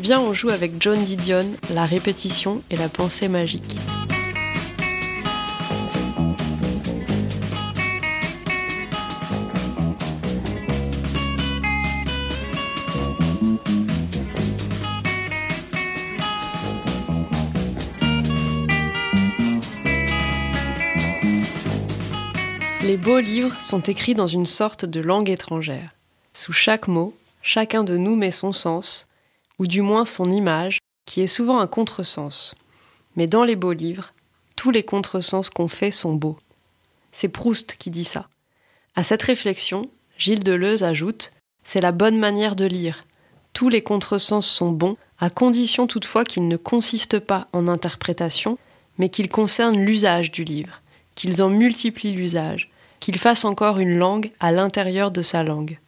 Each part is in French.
Viens, on joue avec John Didion, la répétition et la pensée magique. Les beaux livres sont écrits dans une sorte de langue étrangère. Sous chaque mot, chacun de nous met son sens, ou du moins son image, qui est souvent un contresens. Mais dans les beaux livres, tous les contresens qu'on fait sont beaux. C'est Proust qui dit ça. À cette réflexion, Gilles Deleuze ajoute C'est la bonne manière de lire. Tous les contresens sont bons, à condition toutefois qu'ils ne consistent pas en interprétation, mais qu'ils concernent l'usage du livre, qu'ils en multiplient l'usage, qu'ils fassent encore une langue à l'intérieur de sa langue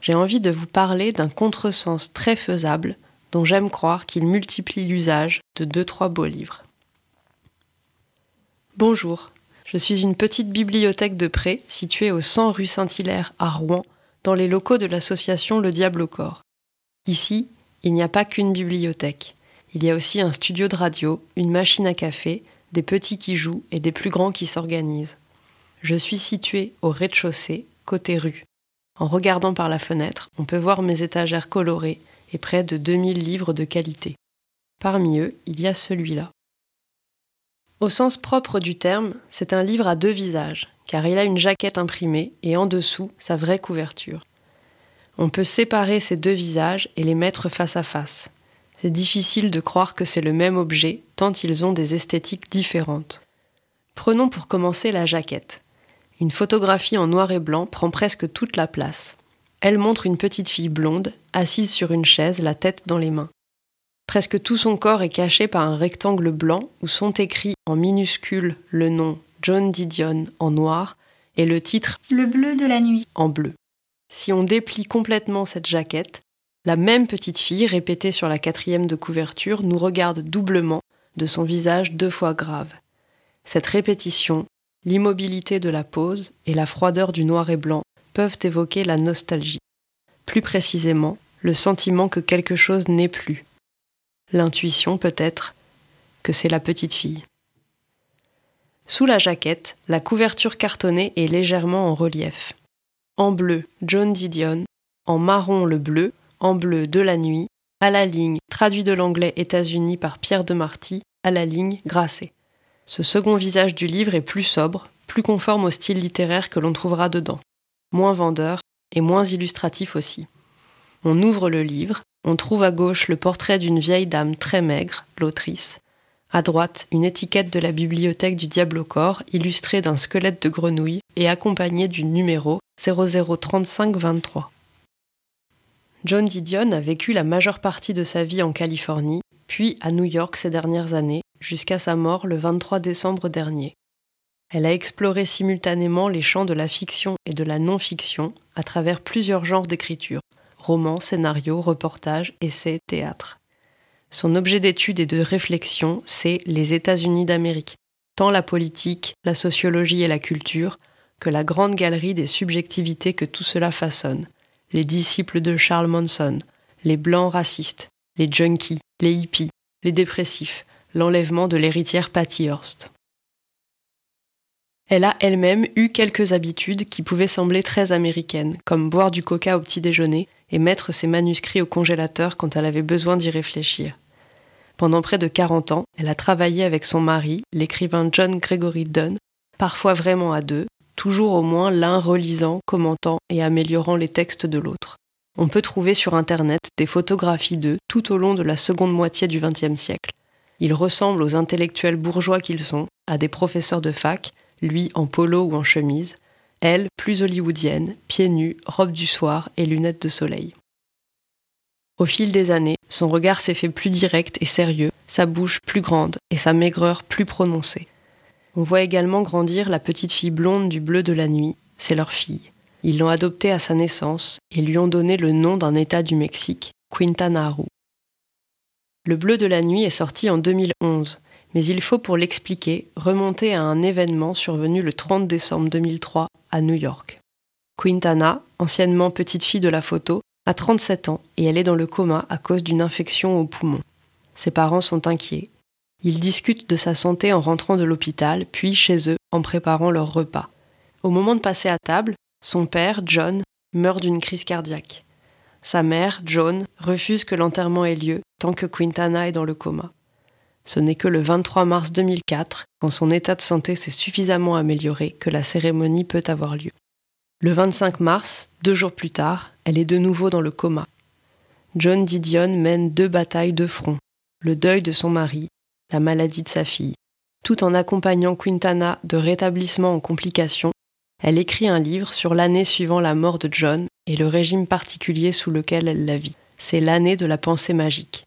j'ai envie de vous parler d'un contresens très faisable dont j'aime croire qu'il multiplie l'usage de deux trois beaux livres. Bonjour, je suis une petite bibliothèque de prêt située au 100 rue Saint-Hilaire à Rouen, dans les locaux de l'association Le Diable au corps. Ici, il n'y a pas qu'une bibliothèque. Il y a aussi un studio de radio, une machine à café, des petits qui jouent et des plus grands qui s'organisent. Je suis située au rez-de-chaussée, côté rue. En regardant par la fenêtre, on peut voir mes étagères colorées et près de 2000 livres de qualité. Parmi eux, il y a celui-là. Au sens propre du terme, c'est un livre à deux visages, car il a une jaquette imprimée et en dessous sa vraie couverture. On peut séparer ces deux visages et les mettre face à face. C'est difficile de croire que c'est le même objet, tant ils ont des esthétiques différentes. Prenons pour commencer la jaquette. Une photographie en noir et blanc prend presque toute la place. Elle montre une petite fille blonde, assise sur une chaise, la tête dans les mains. Presque tout son corps est caché par un rectangle blanc où sont écrits en minuscules le nom John Didion en noir et le titre Le bleu de la nuit en bleu. Si on déplie complètement cette jaquette, la même petite fille, répétée sur la quatrième de couverture, nous regarde doublement de son visage deux fois grave. Cette répétition l'immobilité de la pose et la froideur du noir et blanc peuvent évoquer la nostalgie. Plus précisément, le sentiment que quelque chose n'est plus. L'intuition peut-être que c'est la petite fille. Sous la jaquette, la couverture cartonnée est légèrement en relief. En bleu, John Didion, en marron le bleu, en bleu de la nuit, à la ligne, traduit de l'anglais États-Unis par Pierre de Marty, à la ligne Grasset. Ce second visage du livre est plus sobre, plus conforme au style littéraire que l'on trouvera dedans, moins vendeur et moins illustratif aussi. On ouvre le livre, on trouve à gauche le portrait d'une vieille dame très maigre, l'autrice, à droite, une étiquette de la bibliothèque du Diable au corps, illustrée d'un squelette de grenouille et accompagnée du numéro 003523. John Didion a vécu la majeure partie de sa vie en Californie, puis à New York ces dernières années, jusqu'à sa mort le 23 décembre dernier. Elle a exploré simultanément les champs de la fiction et de la non-fiction à travers plusieurs genres d'écriture romans, scénarios, reportages, essais, théâtre. Son objet d'étude et de réflexion, c'est les États-Unis d'Amérique, tant la politique, la sociologie et la culture, que la grande galerie des subjectivités que tout cela façonne, les disciples de Charles Manson, les blancs racistes, les junkies, les hippies, les dépressifs, l'enlèvement de l'héritière Patty Hearst. Elle a elle-même eu quelques habitudes qui pouvaient sembler très américaines, comme boire du coca au petit déjeuner et mettre ses manuscrits au congélateur quand elle avait besoin d'y réfléchir. Pendant près de 40 ans, elle a travaillé avec son mari, l'écrivain John Gregory Dunn, parfois vraiment à deux, toujours au moins l'un relisant, commentant et améliorant les textes de l'autre. On peut trouver sur Internet des photographies d'eux tout au long de la seconde moitié du XXe siècle. Ils ressemblent aux intellectuels bourgeois qu'ils sont, à des professeurs de fac, lui en polo ou en chemise, elle plus hollywoodienne, pieds nus, robe du soir et lunettes de soleil. Au fil des années, son regard s'est fait plus direct et sérieux, sa bouche plus grande et sa maigreur plus prononcée. On voit également grandir la petite fille blonde du bleu de la nuit, c'est leur fille. Ils l'ont adoptée à sa naissance et lui ont donné le nom d'un État du Mexique, Quintana Roo. Le bleu de la nuit est sorti en 2011, mais il faut pour l'expliquer remonter à un événement survenu le 30 décembre 2003 à New York. Quintana, anciennement petite fille de la photo, a 37 ans et elle est dans le coma à cause d'une infection au poumon. Ses parents sont inquiets. Ils discutent de sa santé en rentrant de l'hôpital, puis chez eux en préparant leur repas. Au moment de passer à table, son père, John, meurt d'une crise cardiaque. Sa mère, Joan, refuse que l'enterrement ait lieu tant que Quintana est dans le coma. Ce n'est que le 23 mars 2004, quand son état de santé s'est suffisamment amélioré, que la cérémonie peut avoir lieu. Le 25 mars, deux jours plus tard, elle est de nouveau dans le coma. John Didion mène deux batailles de front, le deuil de son mari, la maladie de sa fille. Tout en accompagnant Quintana de rétablissement en complications, elle écrit un livre sur l'année suivant la mort de John et le régime particulier sous lequel elle la vit. C'est l'année de la pensée magique.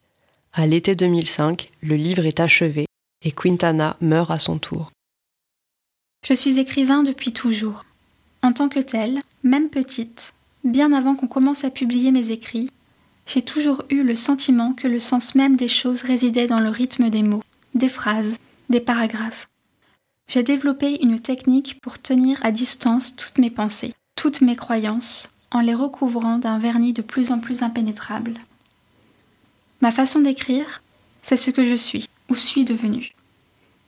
À l'été 2005, le livre est achevé et Quintana meurt à son tour. Je suis écrivain depuis toujours. En tant que telle, même petite, bien avant qu'on commence à publier mes écrits, j'ai toujours eu le sentiment que le sens même des choses résidait dans le rythme des mots, des phrases, des paragraphes. J'ai développé une technique pour tenir à distance toutes mes pensées, toutes mes croyances, en les recouvrant d'un vernis de plus en plus impénétrable. Ma façon d'écrire, c'est ce que je suis ou suis devenu.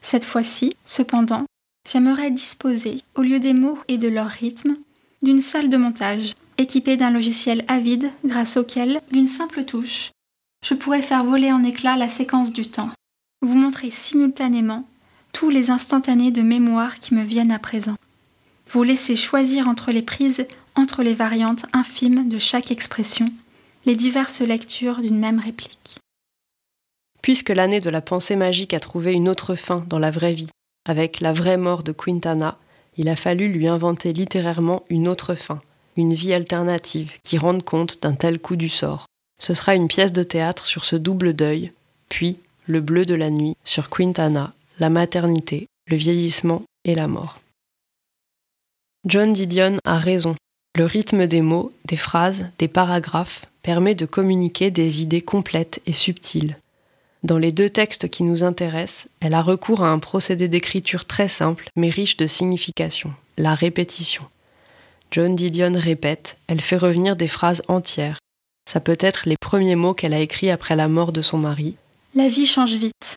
Cette fois-ci, cependant, j'aimerais disposer, au lieu des mots et de leur rythme, d'une salle de montage, équipée d'un logiciel avide grâce auquel, d'une simple touche, je pourrais faire voler en éclats la séquence du temps, vous montrer simultanément tous les instantanés de mémoire qui me viennent à présent. Vous laisser choisir entre les prises, entre les variantes infimes de chaque expression, les diverses lectures d'une même réplique. Puisque l'année de la pensée magique a trouvé une autre fin dans la vraie vie, avec la vraie mort de Quintana, il a fallu lui inventer littérairement une autre fin, une vie alternative qui rende compte d'un tel coup du sort. Ce sera une pièce de théâtre sur ce double deuil, puis le bleu de la nuit sur Quintana la maternité, le vieillissement et la mort. John Didion a raison. Le rythme des mots, des phrases, des paragraphes permet de communiquer des idées complètes et subtiles. Dans les deux textes qui nous intéressent, elle a recours à un procédé d'écriture très simple mais riche de signification, la répétition. John Didion répète, elle fait revenir des phrases entières. Ça peut être les premiers mots qu'elle a écrits après la mort de son mari. La vie change vite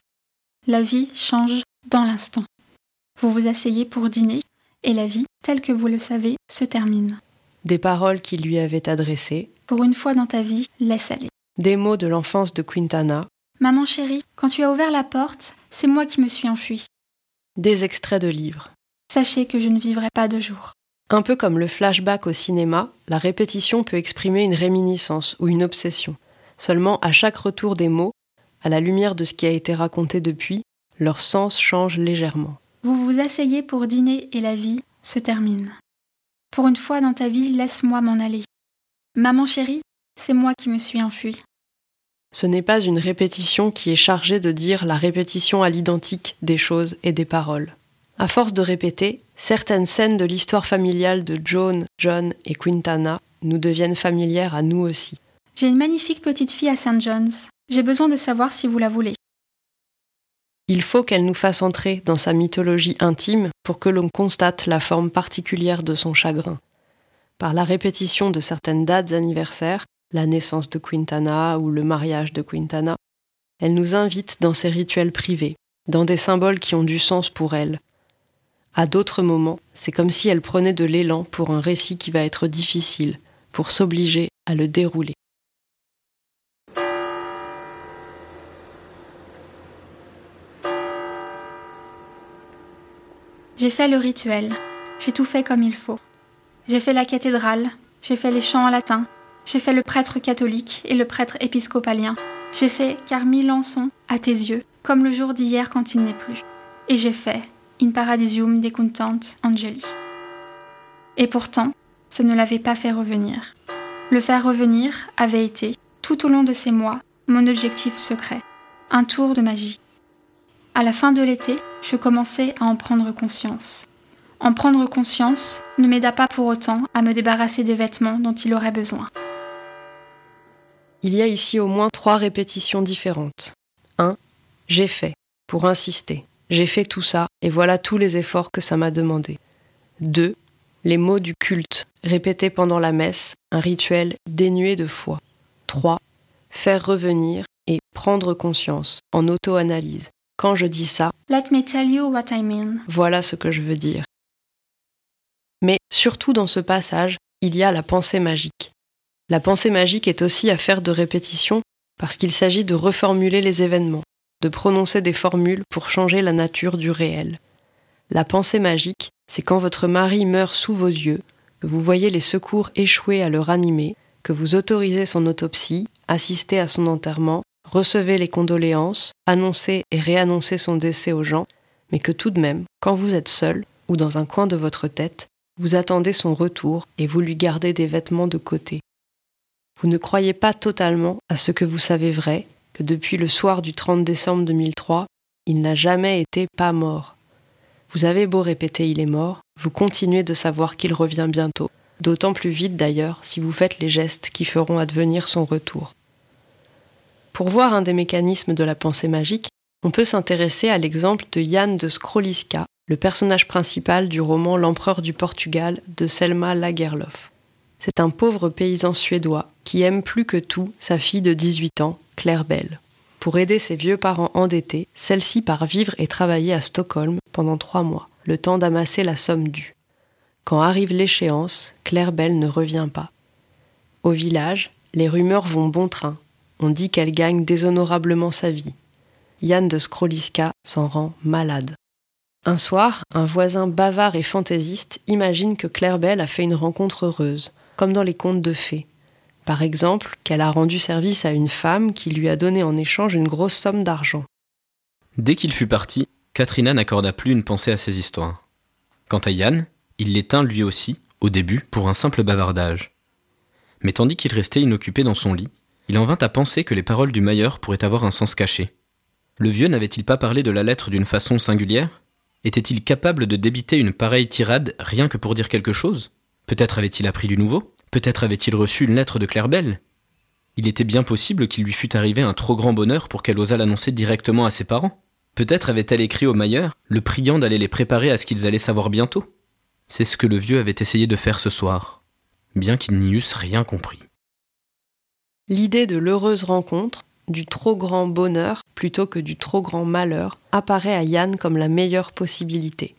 la vie change dans l'instant. Vous vous asseyez pour dîner et la vie, telle que vous le savez, se termine. Des paroles qu'il lui avait adressées. Pour une fois dans ta vie, laisse aller. Des mots de l'enfance de Quintana. Maman chérie, quand tu as ouvert la porte, c'est moi qui me suis enfui. Des extraits de livres. Sachez que je ne vivrai pas de jour. Un peu comme le flashback au cinéma, la répétition peut exprimer une réminiscence ou une obsession. Seulement, à chaque retour des mots, à la lumière de ce qui a été raconté depuis, leur sens change légèrement. Vous vous asseyez pour dîner et la vie se termine. Pour une fois dans ta vie, laisse-moi m'en aller. Maman chérie, c'est moi qui me suis enfui. Ce n'est pas une répétition qui est chargée de dire la répétition à l'identique des choses et des paroles. À force de répéter, certaines scènes de l'histoire familiale de Joan, John et Quintana nous deviennent familières à nous aussi. J'ai une magnifique petite fille à St. John's. J'ai besoin de savoir si vous la voulez. Il faut qu'elle nous fasse entrer dans sa mythologie intime pour que l'on constate la forme particulière de son chagrin. Par la répétition de certaines dates anniversaires, la naissance de Quintana ou le mariage de Quintana, elle nous invite dans ses rituels privés, dans des symboles qui ont du sens pour elle. À d'autres moments, c'est comme si elle prenait de l'élan pour un récit qui va être difficile, pour s'obliger à le dérouler. J'ai fait le rituel, j'ai tout fait comme il faut. J'ai fait la cathédrale, j'ai fait les chants en latin, j'ai fait le prêtre catholique et le prêtre épiscopalien. J'ai fait car mille à tes yeux, comme le jour d'hier quand il n'est plus. Et j'ai fait In Paradisium decuntant Angeli. Et pourtant, ça ne l'avait pas fait revenir. Le faire revenir avait été, tout au long de ces mois, mon objectif secret. Un tour de magie. À la fin de l'été, je commençais à en prendre conscience. En prendre conscience ne m'aida pas pour autant à me débarrasser des vêtements dont il aurait besoin. Il y a ici au moins trois répétitions différentes. 1. J'ai fait, pour insister. J'ai fait tout ça et voilà tous les efforts que ça m'a demandé. 2. Les mots du culte, répétés pendant la messe, un rituel dénué de foi. 3. Faire revenir et prendre conscience, en auto-analyse. Quand je dis ça, Let me tell you what I mean. voilà ce que je veux dire. Mais surtout dans ce passage, il y a la pensée magique. La pensée magique est aussi affaire de répétition parce qu'il s'agit de reformuler les événements, de prononcer des formules pour changer la nature du réel. La pensée magique, c'est quand votre mari meurt sous vos yeux, que vous voyez les secours échouer à le ranimer, que vous autorisez son autopsie, assistez à son enterrement, recevez les condoléances, annoncez et réannoncez son décès aux gens, mais que tout de même, quand vous êtes seul, ou dans un coin de votre tête, vous attendez son retour et vous lui gardez des vêtements de côté. Vous ne croyez pas totalement à ce que vous savez vrai, que depuis le soir du 30 décembre 2003, il n'a jamais été pas mort. Vous avez beau répéter il est mort, vous continuez de savoir qu'il revient bientôt, d'autant plus vite d'ailleurs si vous faites les gestes qui feront advenir son retour. Pour voir un des mécanismes de la pensée magique, on peut s'intéresser à l'exemple de Jan de Scroliska, le personnage principal du roman L'empereur du Portugal de Selma Lagerlöf. C'est un pauvre paysan suédois qui aime plus que tout sa fille de 18 ans, Claire Bell. Pour aider ses vieux parents endettés, celle-ci part vivre et travailler à Stockholm pendant trois mois, le temps d'amasser la somme due. Quand arrive l'échéance, Claire Bell ne revient pas. Au village, les rumeurs vont bon train. On dit qu'elle gagne déshonorablement sa vie. Yann de Scroliska s'en rend malade. Un soir, un voisin bavard et fantaisiste imagine que Claire Bell a fait une rencontre heureuse, comme dans les contes de fées. Par exemple, qu'elle a rendu service à une femme qui lui a donné en échange une grosse somme d'argent. Dès qu'il fut parti, Katrina n'accorda plus une pensée à ces histoires. Quant à Yann, il les tint lui aussi, au début, pour un simple bavardage. Mais tandis qu'il restait inoccupé dans son lit, il en vint à penser que les paroles du Mailleur pourraient avoir un sens caché. Le vieux n'avait-il pas parlé de la lettre d'une façon singulière? Était-il capable de débiter une pareille tirade rien que pour dire quelque chose? Peut-être avait-il appris du nouveau? Peut-être avait-il reçu une lettre de Claire Bell? Il était bien possible qu'il lui fût arrivé un trop grand bonheur pour qu'elle osât l'annoncer directement à ses parents? Peut-être avait-elle écrit au Mailleur, le priant d'aller les préparer à ce qu'ils allaient savoir bientôt? C'est ce que le vieux avait essayé de faire ce soir, bien qu'ils n'y eussent rien compris. L'idée de l'heureuse rencontre, du trop grand bonheur plutôt que du trop grand malheur, apparaît à Yann comme la meilleure possibilité.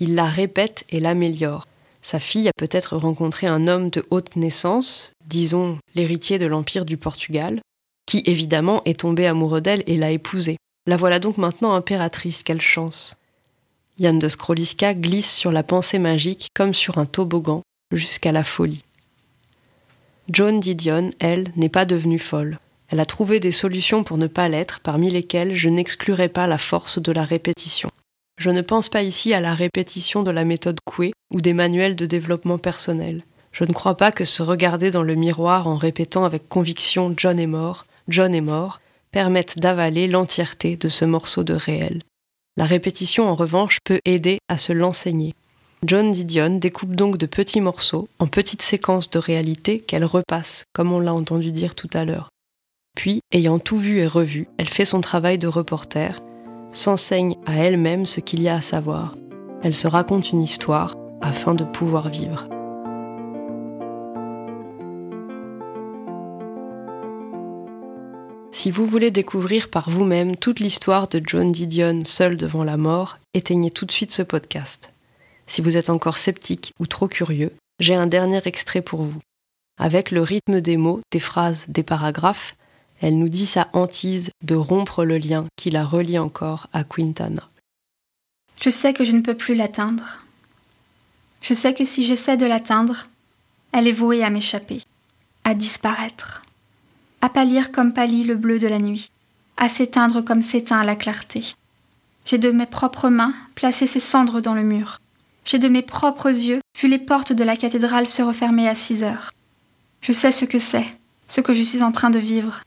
Il la répète et l'améliore. Sa fille a peut-être rencontré un homme de haute naissance, disons l'héritier de l'Empire du Portugal, qui évidemment est tombé amoureux d'elle et l'a épousée. La voilà donc maintenant impératrice, quelle chance. Yann de Scroliska glisse sur la pensée magique comme sur un toboggan, jusqu'à la folie. Joan Didion, elle, n'est pas devenue folle. Elle a trouvé des solutions pour ne pas l'être, parmi lesquelles je n'exclurai pas la force de la répétition. Je ne pense pas ici à la répétition de la méthode Coué ou des manuels de développement personnel. Je ne crois pas que se regarder dans le miroir en répétant avec conviction John est mort, John est mort, permette d'avaler l'entièreté de ce morceau de réel. La répétition, en revanche, peut aider à se l'enseigner. John Didion découpe donc de petits morceaux, en petites séquences de réalité qu'elle repasse, comme on l'a entendu dire tout à l'heure. Puis, ayant tout vu et revu, elle fait son travail de reporter, s'enseigne à elle-même ce qu'il y a à savoir. Elle se raconte une histoire afin de pouvoir vivre. Si vous voulez découvrir par vous-même toute l'histoire de John Didion seul devant la mort, éteignez tout de suite ce podcast. Si vous êtes encore sceptique ou trop curieux, j'ai un dernier extrait pour vous. Avec le rythme des mots, des phrases, des paragraphes, elle nous dit sa hantise de rompre le lien qui la relie encore à Quintana. Je sais que je ne peux plus l'atteindre. Je sais que si j'essaie de l'atteindre, elle est vouée à m'échapper, à disparaître, à pâlir comme pâlit le bleu de la nuit, à s'éteindre comme s'éteint la clarté. J'ai de mes propres mains placé ses cendres dans le mur. J'ai de mes propres yeux vu les portes de la cathédrale se refermer à six heures. Je sais ce que c'est, ce que je suis en train de vivre.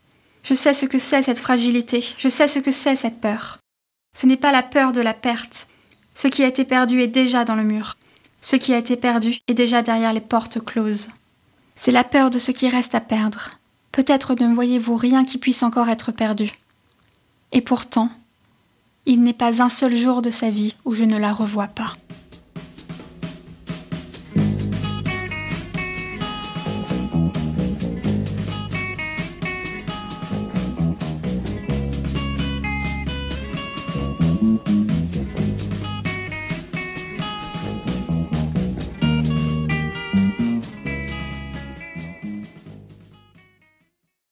Je sais ce que c'est cette fragilité, je sais ce que c'est cette peur. Ce n'est pas la peur de la perte. Ce qui a été perdu est déjà dans le mur. Ce qui a été perdu est déjà derrière les portes closes. C'est la peur de ce qui reste à perdre. Peut-être ne voyez-vous rien qui puisse encore être perdu. Et pourtant, il n'est pas un seul jour de sa vie où je ne la revois pas.